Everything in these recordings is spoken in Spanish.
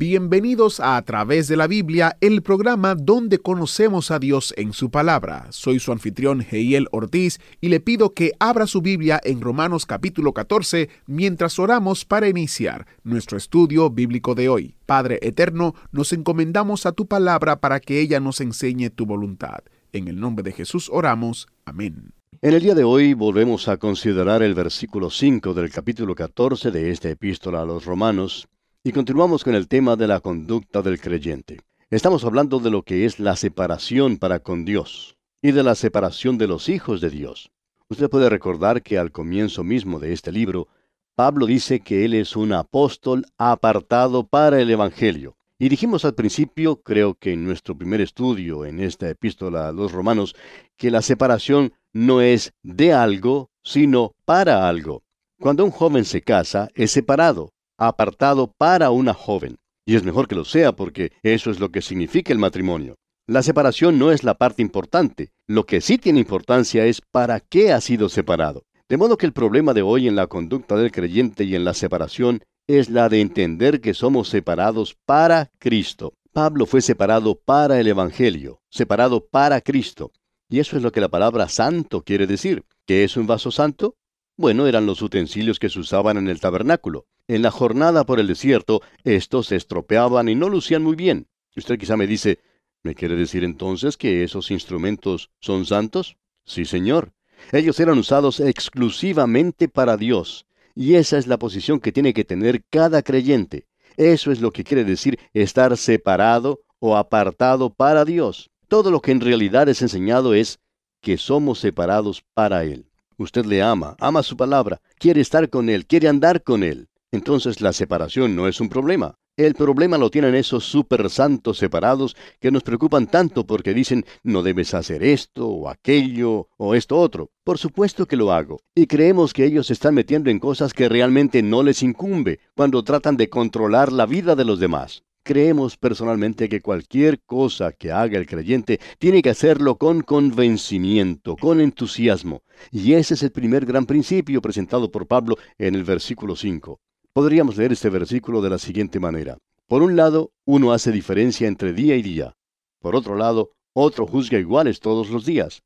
Bienvenidos a A través de la Biblia, el programa donde conocemos a Dios en su palabra. Soy su anfitrión Heiel Ortiz y le pido que abra su Biblia en Romanos capítulo 14 mientras oramos para iniciar nuestro estudio bíblico de hoy. Padre eterno, nos encomendamos a tu palabra para que ella nos enseñe tu voluntad. En el nombre de Jesús oramos. Amén. En el día de hoy volvemos a considerar el versículo 5 del capítulo 14 de esta epístola a los romanos y continuamos con el tema de la conducta del creyente. Estamos hablando de lo que es la separación para con Dios y de la separación de los hijos de Dios. Usted puede recordar que al comienzo mismo de este libro, Pablo dice que él es un apóstol apartado para el Evangelio. Y dijimos al principio, creo que en nuestro primer estudio en esta epístola a los romanos, que la separación no es de algo, sino para algo. Cuando un joven se casa, es separado, apartado para una joven. Y es mejor que lo sea porque eso es lo que significa el matrimonio. La separación no es la parte importante. Lo que sí tiene importancia es para qué ha sido separado. De modo que el problema de hoy en la conducta del creyente y en la separación es la de entender que somos separados para Cristo. Pablo fue separado para el Evangelio, separado para Cristo. Y eso es lo que la palabra santo quiere decir. ¿Qué es un vaso santo? Bueno, eran los utensilios que se usaban en el tabernáculo. En la jornada por el desierto, estos se estropeaban y no lucían muy bien. Usted quizá me dice, ¿me quiere decir entonces que esos instrumentos son santos? Sí, señor. Ellos eran usados exclusivamente para Dios. Y esa es la posición que tiene que tener cada creyente. Eso es lo que quiere decir estar separado o apartado para Dios. Todo lo que en realidad es enseñado es que somos separados para Él. Usted le ama, ama su palabra, quiere estar con Él, quiere andar con Él. Entonces la separación no es un problema. El problema lo tienen esos super santos separados que nos preocupan tanto porque dicen no debes hacer esto o aquello o esto otro. Por supuesto que lo hago. Y creemos que ellos se están metiendo en cosas que realmente no les incumbe cuando tratan de controlar la vida de los demás. Creemos personalmente que cualquier cosa que haga el creyente tiene que hacerlo con convencimiento, con entusiasmo. Y ese es el primer gran principio presentado por Pablo en el versículo 5. Podríamos leer este versículo de la siguiente manera. Por un lado, uno hace diferencia entre día y día. Por otro lado, otro juzga iguales todos los días.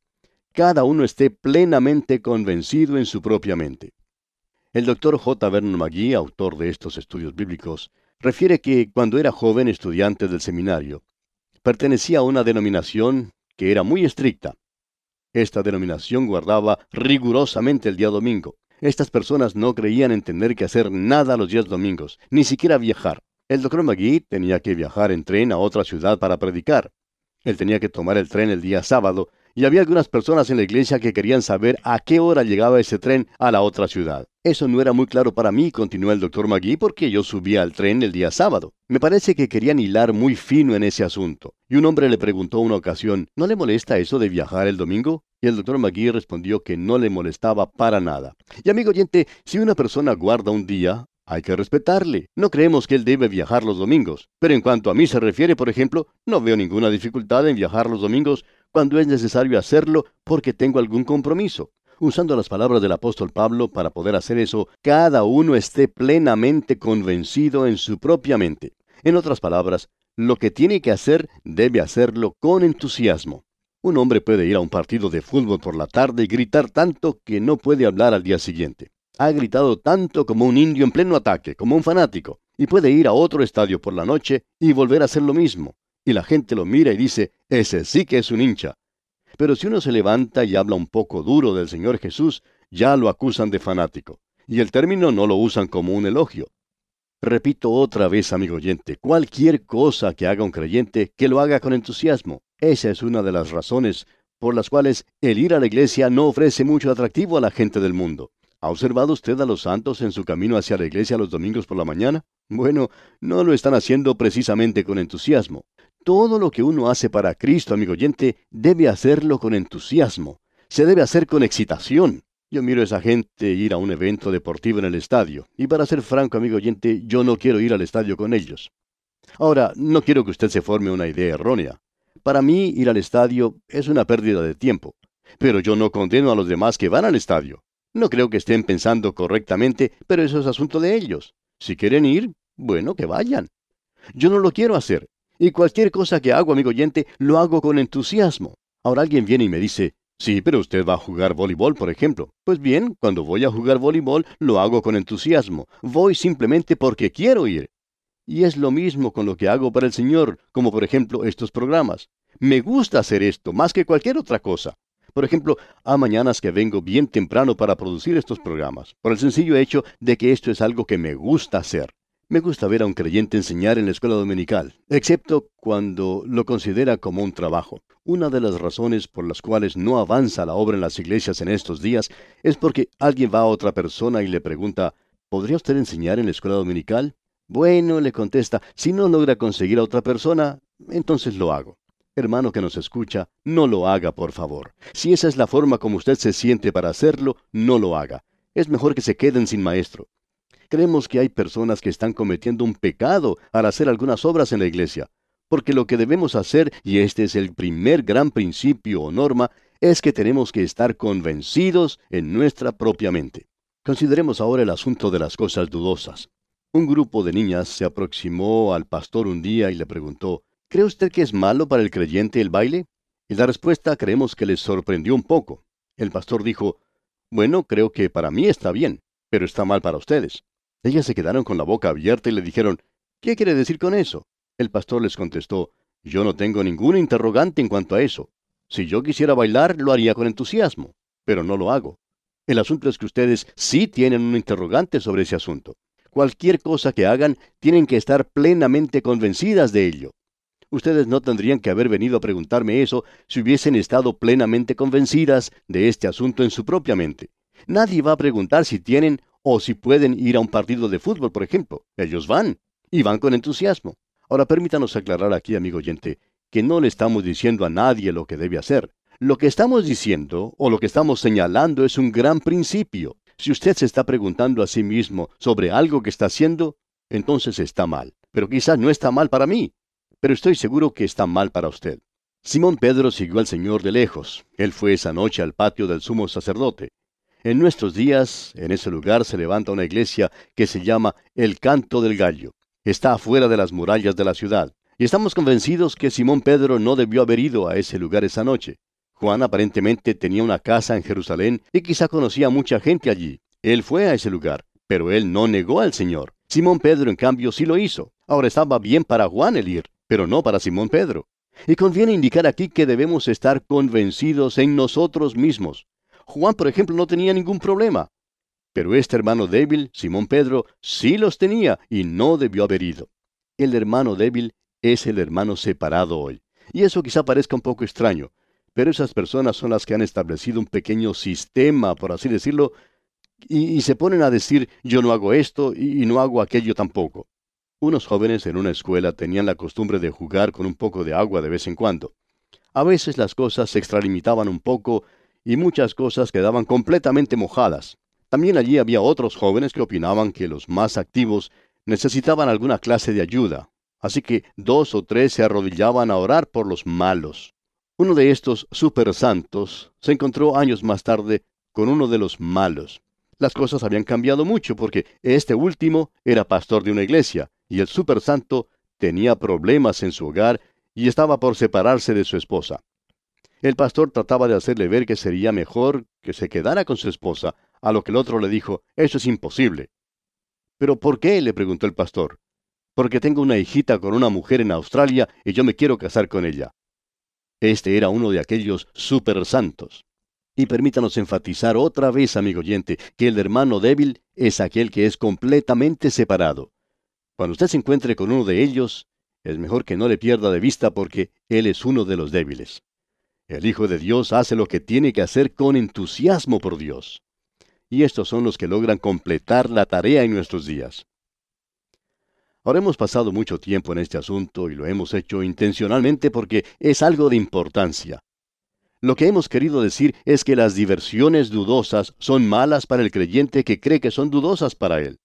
Cada uno esté plenamente convencido en su propia mente. El doctor J. Vernon McGee, autor de estos estudios bíblicos, refiere que cuando era joven estudiante del seminario, pertenecía a una denominación que era muy estricta. Esta denominación guardaba rigurosamente el día domingo. Estas personas no creían en tener que hacer nada los días domingos, ni siquiera viajar. El doctor McGee tenía que viajar en tren a otra ciudad para predicar. Él tenía que tomar el tren el día sábado, y había algunas personas en la iglesia que querían saber a qué hora llegaba ese tren a la otra ciudad. Eso no era muy claro para mí, continuó el doctor McGee, porque yo subía al tren el día sábado. Me parece que querían hilar muy fino en ese asunto. Y un hombre le preguntó una ocasión, ¿no le molesta eso de viajar el domingo? Y el doctor McGee respondió que no le molestaba para nada. Y amigo oyente, si una persona guarda un día, hay que respetarle. No creemos que él debe viajar los domingos. Pero en cuanto a mí se refiere, por ejemplo, no veo ninguna dificultad en viajar los domingos cuando es necesario hacerlo porque tengo algún compromiso. Usando las palabras del apóstol Pablo para poder hacer eso, cada uno esté plenamente convencido en su propia mente. En otras palabras, lo que tiene que hacer debe hacerlo con entusiasmo. Un hombre puede ir a un partido de fútbol por la tarde y gritar tanto que no puede hablar al día siguiente. Ha gritado tanto como un indio en pleno ataque, como un fanático, y puede ir a otro estadio por la noche y volver a hacer lo mismo y la gente lo mira y dice, ese sí que es un hincha. Pero si uno se levanta y habla un poco duro del Señor Jesús, ya lo acusan de fanático, y el término no lo usan como un elogio. Repito otra vez, amigo oyente, cualquier cosa que haga un creyente, que lo haga con entusiasmo. Esa es una de las razones por las cuales el ir a la iglesia no ofrece mucho atractivo a la gente del mundo. ¿Ha observado usted a los santos en su camino hacia la iglesia los domingos por la mañana? Bueno, no lo están haciendo precisamente con entusiasmo. Todo lo que uno hace para Cristo, amigo oyente, debe hacerlo con entusiasmo. Se debe hacer con excitación. Yo miro a esa gente ir a un evento deportivo en el estadio, y para ser franco, amigo oyente, yo no quiero ir al estadio con ellos. Ahora, no quiero que usted se forme una idea errónea. Para mí, ir al estadio es una pérdida de tiempo. Pero yo no condeno a los demás que van al estadio. No creo que estén pensando correctamente, pero eso es asunto de ellos. Si quieren ir, bueno, que vayan. Yo no lo quiero hacer. Y cualquier cosa que hago, amigo oyente, lo hago con entusiasmo. Ahora alguien viene y me dice, sí, pero usted va a jugar voleibol, por ejemplo. Pues bien, cuando voy a jugar voleibol, lo hago con entusiasmo. Voy simplemente porque quiero ir. Y es lo mismo con lo que hago para el Señor, como por ejemplo estos programas. Me gusta hacer esto más que cualquier otra cosa. Por ejemplo, a mañanas que vengo bien temprano para producir estos programas, por el sencillo hecho de que esto es algo que me gusta hacer. Me gusta ver a un creyente enseñar en la escuela dominical, excepto cuando lo considera como un trabajo. Una de las razones por las cuales no avanza la obra en las iglesias en estos días es porque alguien va a otra persona y le pregunta, ¿podría usted enseñar en la escuela dominical? Bueno, le contesta, si no logra conseguir a otra persona, entonces lo hago. Hermano que nos escucha, no lo haga, por favor. Si esa es la forma como usted se siente para hacerlo, no lo haga. Es mejor que se queden sin maestro. Creemos que hay personas que están cometiendo un pecado al hacer algunas obras en la iglesia, porque lo que debemos hacer, y este es el primer gran principio o norma, es que tenemos que estar convencidos en nuestra propia mente. Consideremos ahora el asunto de las cosas dudosas. Un grupo de niñas se aproximó al pastor un día y le preguntó, ¿Cree usted que es malo para el creyente el baile? Y la respuesta creemos que les sorprendió un poco. El pastor dijo, Bueno, creo que para mí está bien, pero está mal para ustedes. Ellas se quedaron con la boca abierta y le dijeron, ¿Qué quiere decir con eso? El pastor les contestó, Yo no tengo ningún interrogante en cuanto a eso. Si yo quisiera bailar, lo haría con entusiasmo, pero no lo hago. El asunto es que ustedes sí tienen un interrogante sobre ese asunto. Cualquier cosa que hagan, tienen que estar plenamente convencidas de ello. Ustedes no tendrían que haber venido a preguntarme eso si hubiesen estado plenamente convencidas de este asunto en su propia mente. Nadie va a preguntar si tienen o si pueden ir a un partido de fútbol, por ejemplo. Ellos van, y van con entusiasmo. Ahora permítanos aclarar aquí, amigo oyente, que no le estamos diciendo a nadie lo que debe hacer. Lo que estamos diciendo o lo que estamos señalando es un gran principio. Si usted se está preguntando a sí mismo sobre algo que está haciendo, entonces está mal. Pero quizás no está mal para mí pero estoy seguro que está mal para usted. Simón Pedro siguió al Señor de lejos. Él fue esa noche al patio del sumo sacerdote. En nuestros días, en ese lugar se levanta una iglesia que se llama el Canto del Gallo. Está afuera de las murallas de la ciudad. Y estamos convencidos que Simón Pedro no debió haber ido a ese lugar esa noche. Juan aparentemente tenía una casa en Jerusalén y quizá conocía a mucha gente allí. Él fue a ese lugar, pero él no negó al Señor. Simón Pedro, en cambio, sí lo hizo. Ahora estaba bien para Juan el ir pero no para Simón Pedro. Y conviene indicar aquí que debemos estar convencidos en nosotros mismos. Juan, por ejemplo, no tenía ningún problema. Pero este hermano débil, Simón Pedro, sí los tenía y no debió haber ido. El hermano débil es el hermano separado hoy. Y eso quizá parezca un poco extraño, pero esas personas son las que han establecido un pequeño sistema, por así decirlo, y, se ponen a decir yo no hago esto y no hago aquello tampoco. Unos jóvenes en una escuela tenían la costumbre de jugar con un poco de agua de vez en cuando. A veces las cosas se extralimitaban un poco y muchas cosas quedaban completamente mojadas. También allí había otros jóvenes que opinaban que los más activos necesitaban alguna clase de ayuda, así que dos o tres se arrodillaban a orar por los malos. Uno de estos super santos se encontró años más tarde con uno de los malos. Las cosas habían cambiado mucho porque este último era pastor de una iglesia y el super santo tenía problemas en su hogar y estaba por separarse de su esposa. El pastor trataba de hacerle ver que sería mejor que se quedara con su esposa, a lo que el otro le dijo, eso es imposible. ¿Pero por qué? le preguntó el pastor. Porque tengo una hijita con una mujer en Australia y yo me quiero casar con ella. Este era uno de aquellos super santos. Y permítanos enfatizar otra vez, amigo oyente, que el hermano débil es aquel que es completamente separado. Cuando usted se encuentre con uno de ellos, es mejor que no le pierda de vista porque él es uno de los débiles. El Hijo de Dios hace lo que tiene que hacer con entusiasmo por Dios. y estos son los que logran completar la tarea en nuestros días. Ahora hemos pasado mucho tiempo en este asunto y lo hemos hecho intencionalmente porque es algo de importancia. Lo que hemos querido decir es que las diversiones dudosas son malas para el creyente que cree que son dudosas para él.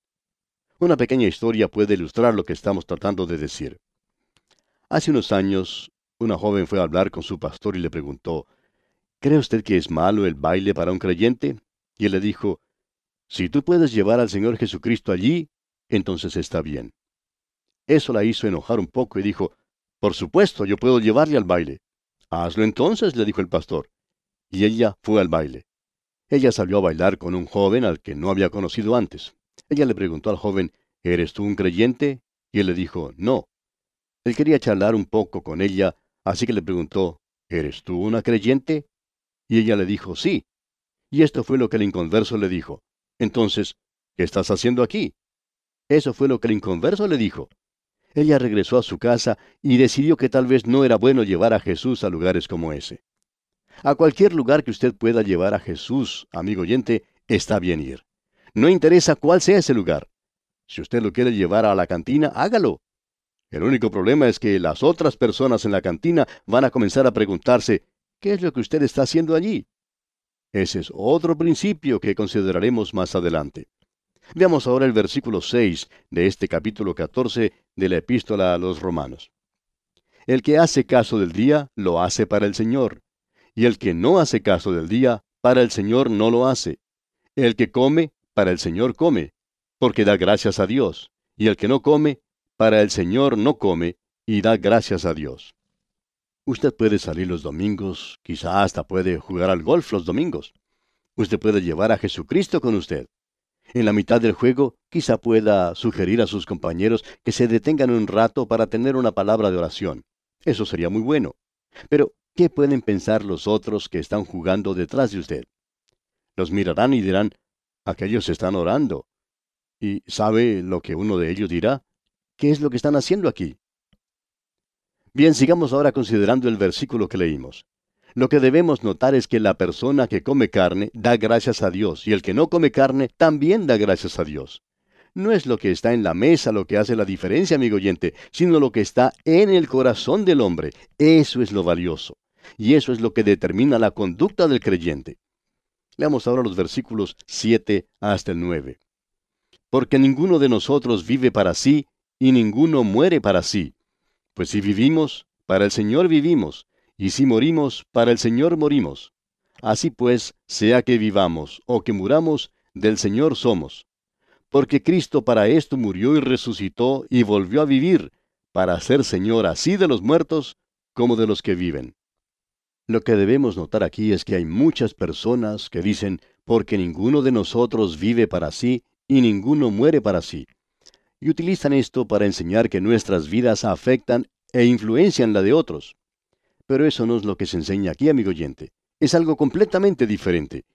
Una pequeña historia puede ilustrar lo que estamos tratando de decir. Hace unos años, una joven fue a hablar con su pastor y le preguntó, ¿Cree usted que es malo el baile para un creyente? Y él le dijo, Si tú puedes llevar al Señor Jesucristo allí, entonces está bien. Eso la hizo enojar un poco y dijo, Por supuesto, yo puedo llevarle al baile. Hazlo entonces, le dijo el pastor. Y ella fue al baile. Ella salió a bailar con un joven al que no había conocido antes. Ella le preguntó al joven, ¿Eres tú un creyente? Y él le dijo, no. Él quería charlar un poco con ella, así que le preguntó, ¿Eres tú una creyente? Y ella le dijo, sí. Y esto fue lo que el inconverso le dijo. Entonces, ¿qué estás haciendo aquí? Eso fue lo que el inconverso le dijo. Ella regresó a su casa y decidió que tal vez no era bueno llevar a Jesús a lugares como ese. A cualquier lugar que usted pueda llevar a Jesús, amigo oyente, está bien ir. No interesa cuál sea ese lugar. Si usted lo quiere llevar a la cantina, hágalo. El único problema es que las otras personas en la cantina van a comenzar a preguntarse, ¿qué es lo que usted está haciendo allí? Ese es otro principio que consideraremos más adelante. Veamos ahora el versículo 6 de este capítulo 14 de la epístola a los romanos. El que hace caso del día, lo hace para el Señor, y el que no hace caso del día, para el Señor no lo hace. El que come, para el Señor come, porque da gracias a Dios, y el que no come, para el Señor no come, y da gracias a Dios. Usted puede salir los domingos, quizá hasta puede jugar al golf los domingos. Usted puede llevar a Jesucristo con usted. En la mitad del juego, quizá pueda sugerir a sus compañeros que se detengan un rato para tener una palabra de oración. Eso sería muy bueno. Pero, ¿qué pueden pensar los otros que están jugando detrás de usted? Los mirarán y dirán, aquellos están orando. ¿Y sabe lo que uno de ellos dirá? ¿Qué es lo que están haciendo aquí? Bien, sigamos ahora considerando el versículo que leímos. Lo que debemos notar es que la persona que come carne da gracias a Dios y el que no come carne también da gracias a Dios. No es lo que está en la mesa lo que hace la diferencia, amigo oyente, sino lo que está en el corazón del hombre. Eso es lo valioso. Y eso es lo que determina la conducta del creyente. Leamos ahora los versículos 7 hasta el 9. Porque ninguno de nosotros vive para sí, y ninguno muere para sí. Pues si vivimos, para el Señor vivimos, y si morimos, para el Señor morimos. Así pues, sea que vivamos o que muramos, del Señor somos. Porque Cristo para esto murió y resucitó y volvió a vivir, para ser Señor así de los muertos como de los que viven. Lo que debemos notar aquí es que hay muchas personas que dicen, porque ninguno de nosotros vive para sí y ninguno muere para sí. Y utilizan esto para enseñar que nuestras vidas afectan e influencian la de otros. Pero eso no es lo que se enseña aquí, amigo oyente. Es algo completamente diferente.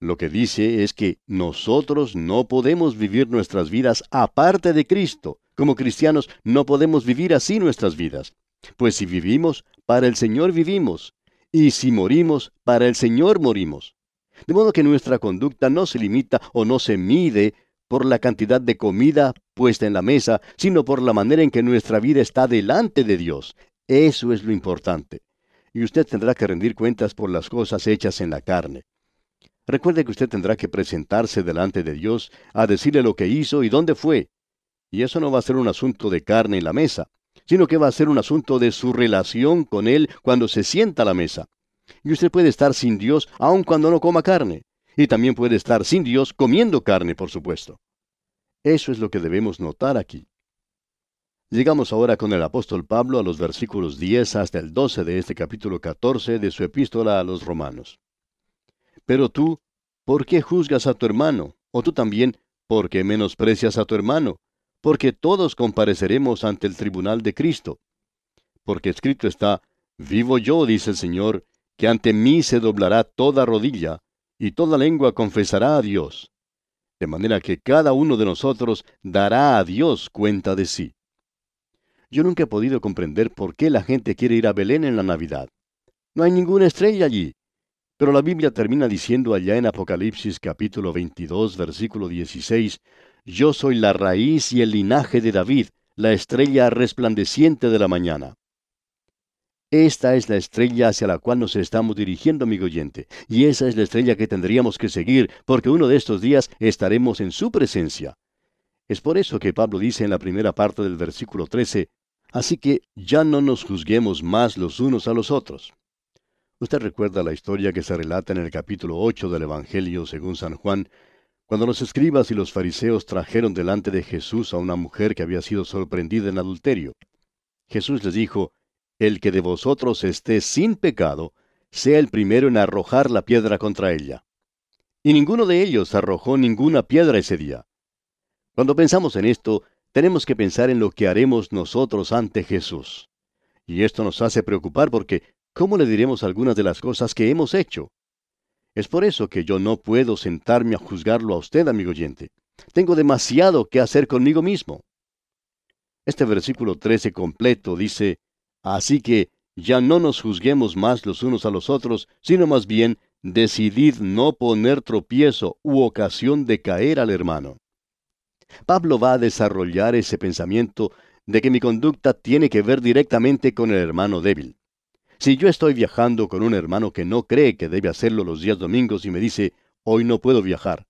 Lo que dice es que nosotros no podemos vivir nuestras vidas aparte de Cristo. Como cristianos no podemos vivir así nuestras vidas. Pues si vivimos, para el Señor vivimos. Y si morimos, para el Señor morimos. De modo que nuestra conducta no se limita o no se mide por la cantidad de comida puesta en la mesa, sino por la manera en que nuestra vida está delante de Dios. Eso es lo importante. Y usted tendrá que rendir cuentas por las cosas hechas en la carne. Recuerde que usted tendrá que presentarse delante de Dios a decirle lo que hizo y dónde fue. Y eso no va a ser un asunto de carne en la mesa, sino que va a ser un asunto de su relación con Él cuando se sienta a la mesa. Y usted puede estar sin Dios aun cuando no coma carne. Y también puede estar sin Dios comiendo carne, por supuesto. Eso es lo que debemos notar aquí. Llegamos ahora con el apóstol Pablo a los versículos 10 hasta el 12 de este capítulo 14 de su epístola a los romanos. Pero tú, ¿por qué juzgas a tu hermano? O tú también, ¿por qué menosprecias a tu hermano? Porque todos compareceremos ante el tribunal de Cristo. Porque escrito está, Vivo yo, dice el Señor, que ante mí se doblará toda rodilla, y toda lengua confesará a Dios. De manera que cada uno de nosotros dará a Dios cuenta de sí. Yo nunca he podido comprender por qué la gente quiere ir a Belén en la Navidad. No hay ninguna estrella allí. Pero la Biblia termina diciendo allá en Apocalipsis capítulo 22, versículo 16, Yo soy la raíz y el linaje de David, la estrella resplandeciente de la mañana. Esta es la estrella hacia la cual nos estamos dirigiendo, amigo oyente, y esa es la estrella que tendríamos que seguir, porque uno de estos días estaremos en su presencia. Es por eso que Pablo dice en la primera parte del versículo 13, Así que ya no nos juzguemos más los unos a los otros. Usted recuerda la historia que se relata en el capítulo 8 del Evangelio según San Juan, cuando los escribas y los fariseos trajeron delante de Jesús a una mujer que había sido sorprendida en adulterio. Jesús les dijo, El que de vosotros esté sin pecado, sea el primero en arrojar la piedra contra ella. Y ninguno de ellos arrojó ninguna piedra ese día. Cuando pensamos en esto, tenemos que pensar en lo que haremos nosotros ante Jesús. Y esto nos hace preocupar porque ¿cómo le diremos algunas de las cosas que hemos hecho? Es por eso que yo no puedo sentarme a juzgarlo a usted, amigo oyente. Tengo demasiado que hacer conmigo mismo. Este versículo 13 completo dice, Así que ya no nos juzguemos más los unos a los otros, sino más bien decidid no poner tropiezo u ocasión de caer al hermano. Pablo va a desarrollar ese pensamiento de que mi conducta tiene que ver directamente con el hermano débil. Si yo estoy viajando con un hermano que no cree que debe hacerlo los días domingos y me dice, hoy no puedo viajar,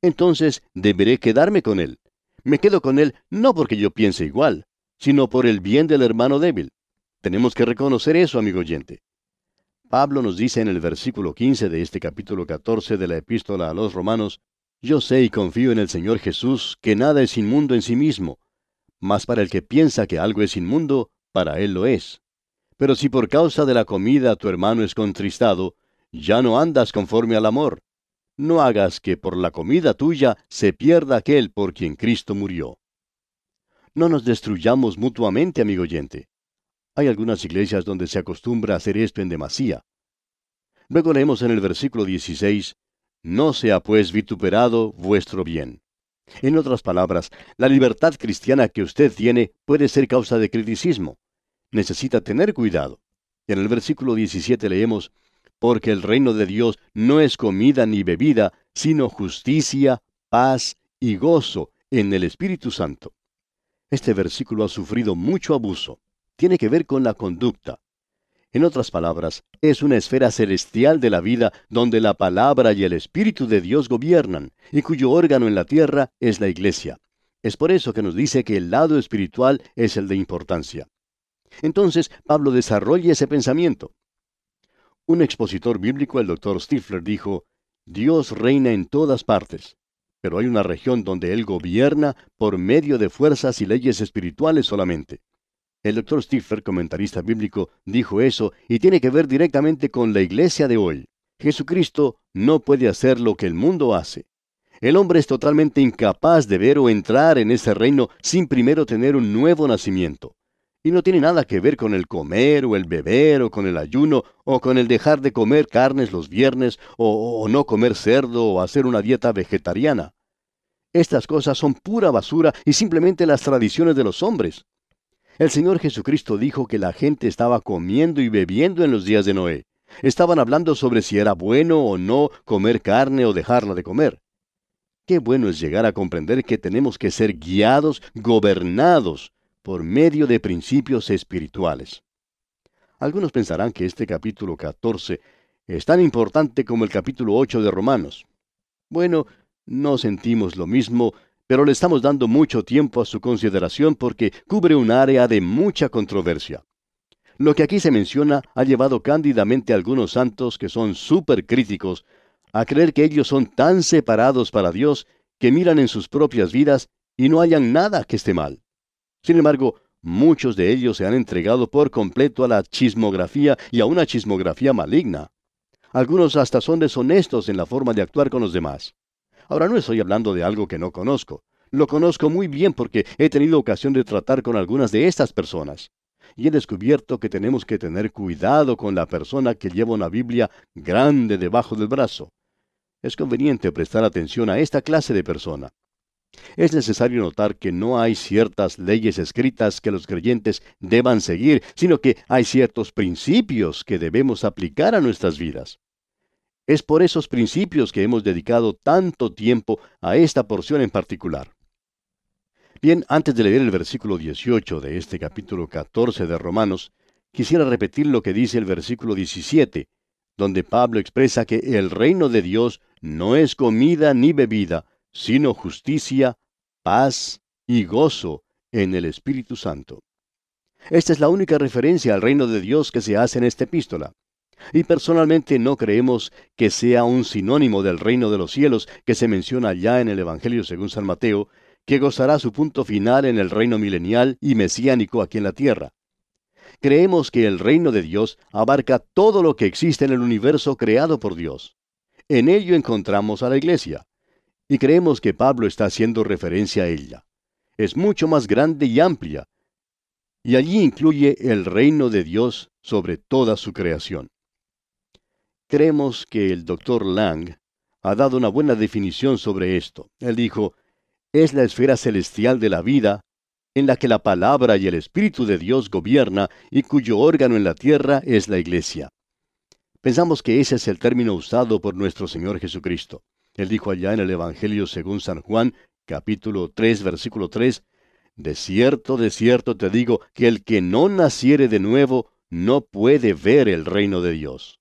entonces deberé quedarme con él. Me quedo con él no porque yo piense igual, sino por el bien del hermano débil. Tenemos que reconocer eso, amigo oyente. Pablo nos dice en el versículo 15 de este capítulo 14 de la epístola a los romanos, Yo sé y confío en el Señor Jesús que nada es inmundo en sí mismo, mas para el que piensa que algo es inmundo, para él lo es. Pero si por causa de la comida tu hermano es contristado, ya no andas conforme al amor. No hagas que por la comida tuya se pierda aquel por quien Cristo murió. No nos destruyamos mutuamente, amigo oyente. Hay algunas iglesias donde se acostumbra a hacer esto en demasía. Luego leemos en el versículo 16, No sea pues vituperado vuestro bien. En otras palabras, la libertad cristiana que usted tiene puede ser causa de criticismo necesita tener cuidado. En el versículo 17 leemos, porque el reino de Dios no es comida ni bebida, sino justicia, paz y gozo en el Espíritu Santo. Este versículo ha sufrido mucho abuso. Tiene que ver con la conducta. En otras palabras, es una esfera celestial de la vida donde la palabra y el Espíritu de Dios gobiernan, y cuyo órgano en la tierra es la iglesia. Es por eso que nos dice que el lado espiritual es el de importancia. Entonces Pablo desarrolla ese pensamiento. Un expositor bíblico, el doctor Stifler, dijo, Dios reina en todas partes, pero hay una región donde Él gobierna por medio de fuerzas y leyes espirituales solamente. El doctor Stifler, comentarista bíblico, dijo eso y tiene que ver directamente con la iglesia de hoy. Jesucristo no puede hacer lo que el mundo hace. El hombre es totalmente incapaz de ver o entrar en ese reino sin primero tener un nuevo nacimiento. Y no tiene nada que ver con el comer o el beber o con el ayuno o con el dejar de comer carnes los viernes o no comer cerdo o hacer una dieta vegetariana. Estas cosas son pura basura y simplemente las tradiciones de los hombres. El Señor Jesucristo dijo que la gente estaba comiendo y bebiendo en los días de Noé. Estaban hablando sobre si era bueno o no comer carne o dejarla de comer. Qué bueno es llegar a comprender que tenemos que ser guiados, gobernados por medio de principios espirituales. Algunos pensarán que este capítulo 14 es tan importante como el capítulo 8 de Romanos. Bueno, no sentimos lo mismo, pero le estamos dando mucho tiempo a su consideración porque cubre un área de mucha controversia. Lo que aquí se menciona ha llevado cándidamente a algunos santos que son súper críticos a creer que ellos son tan separados para Dios que miran en sus propias vidas y no hayan nada que esté mal. Sin embargo, muchos de ellos se han entregado por completo a la chismografía y a una chismografía maligna. Algunos hasta son deshonestos en la forma de actuar con los demás. Ahora no estoy hablando de algo que no conozco. Lo conozco muy bien porque he tenido ocasión de tratar con algunas de estas personas. Y he descubierto que tenemos que tener cuidado con la persona que lleva una Biblia grande debajo del brazo. Es conveniente prestar atención a esta clase de persona. Es necesario notar que no hay ciertas leyes escritas que los creyentes deban seguir, sino que hay ciertos principios que debemos aplicar a nuestras vidas. Es por esos principios que hemos dedicado tanto tiempo a esta porción en particular. Bien, antes de leer el versículo 18 de este capítulo 14 de Romanos, quisiera repetir lo que dice el versículo 17, donde Pablo expresa que el reino de Dios no es comida ni bebida, sino justicia, paz y gozo en el Espíritu Santo. Esta es la única referencia al reino de Dios que se hace en esta epístola. Y personalmente no creemos que sea un sinónimo del reino de los cielos que se menciona ya en el Evangelio según San Mateo, que gozará su punto final en el reino milenial y mesiánico aquí en la tierra. Creemos que el reino de Dios abarca todo lo que existe en el universo creado por Dios. En ello encontramos a la iglesia. Y creemos que Pablo está haciendo referencia a ella. Es mucho más grande y amplia. Y allí incluye el reino de Dios sobre toda su creación. Creemos que el doctor Lang ha dado una buena definición sobre esto. Él dijo, es la esfera celestial de la vida en la que la palabra y el Espíritu de Dios gobierna y cuyo órgano en la tierra es la iglesia. Pensamos que ese es el término usado por nuestro Señor Jesucristo. Él dijo allá en el Evangelio según San Juan, capítulo 3, versículo 3, De cierto, de cierto te digo, que el que no naciere de nuevo no puede ver el reino de Dios.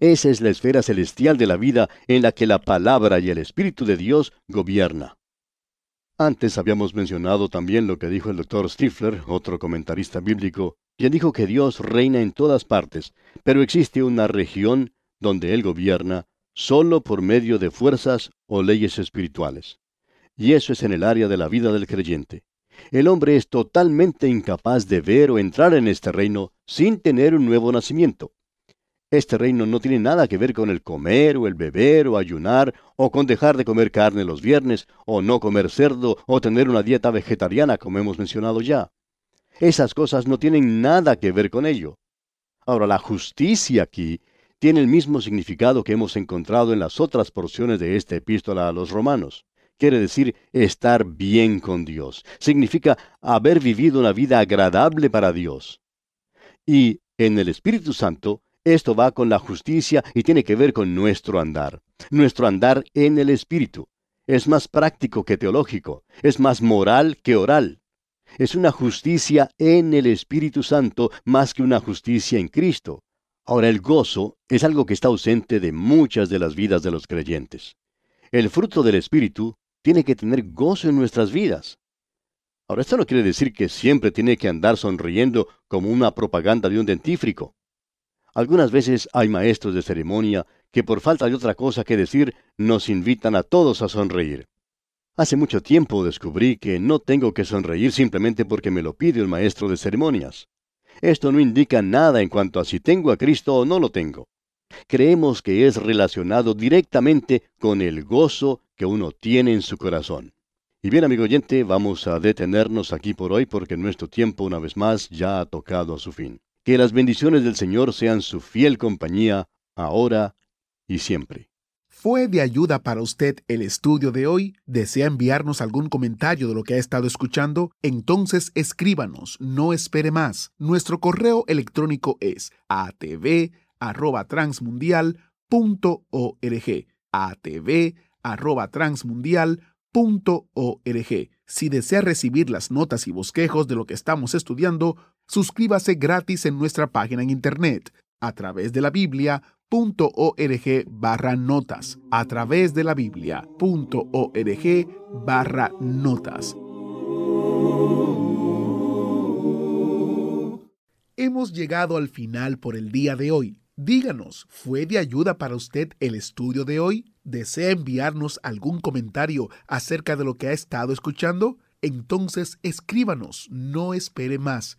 Esa es la esfera celestial de la vida en la que la palabra y el Espíritu de Dios gobierna. Antes habíamos mencionado también lo que dijo el doctor Stifler, otro comentarista bíblico, quien dijo que Dios reina en todas partes, pero existe una región donde Él gobierna solo por medio de fuerzas o leyes espirituales. Y eso es en el área de la vida del creyente. El hombre es totalmente incapaz de ver o entrar en este reino sin tener un nuevo nacimiento. Este reino no tiene nada que ver con el comer o el beber o ayunar o con dejar de comer carne los viernes o no comer cerdo o tener una dieta vegetariana como hemos mencionado ya. Esas cosas no tienen nada que ver con ello. Ahora, la justicia aquí tiene el mismo significado que hemos encontrado en las otras porciones de esta epístola a los romanos. Quiere decir estar bien con Dios. Significa haber vivido una vida agradable para Dios. Y en el Espíritu Santo esto va con la justicia y tiene que ver con nuestro andar. Nuestro andar en el Espíritu. Es más práctico que teológico. Es más moral que oral. Es una justicia en el Espíritu Santo más que una justicia en Cristo. Ahora el gozo es algo que está ausente de muchas de las vidas de los creyentes. El fruto del Espíritu tiene que tener gozo en nuestras vidas. Ahora esto no quiere decir que siempre tiene que andar sonriendo como una propaganda de un dentífrico. Algunas veces hay maestros de ceremonia que por falta de otra cosa que decir nos invitan a todos a sonreír. Hace mucho tiempo descubrí que no tengo que sonreír simplemente porque me lo pide el maestro de ceremonias. Esto no indica nada en cuanto a si tengo a Cristo o no lo tengo. Creemos que es relacionado directamente con el gozo que uno tiene en su corazón. Y bien, amigo oyente, vamos a detenernos aquí por hoy porque nuestro tiempo una vez más ya ha tocado a su fin. Que las bendiciones del Señor sean su fiel compañía, ahora y siempre. ¿Fue de ayuda para usted el estudio de hoy? ¿Desea enviarnos algún comentario de lo que ha estado escuchando? Entonces escríbanos, no espere más. Nuestro correo electrónico es atv@transmundial.org. atv@transmundial.org. Si desea recibir las notas y bosquejos de lo que estamos estudiando, Suscríbase gratis en nuestra página en internet a través de la biblia.org barra notas. A través de la biblia.org barra notas. Hemos llegado al final por el día de hoy. Díganos, ¿fue de ayuda para usted el estudio de hoy? ¿Desea enviarnos algún comentario acerca de lo que ha estado escuchando? Entonces escríbanos, no espere más.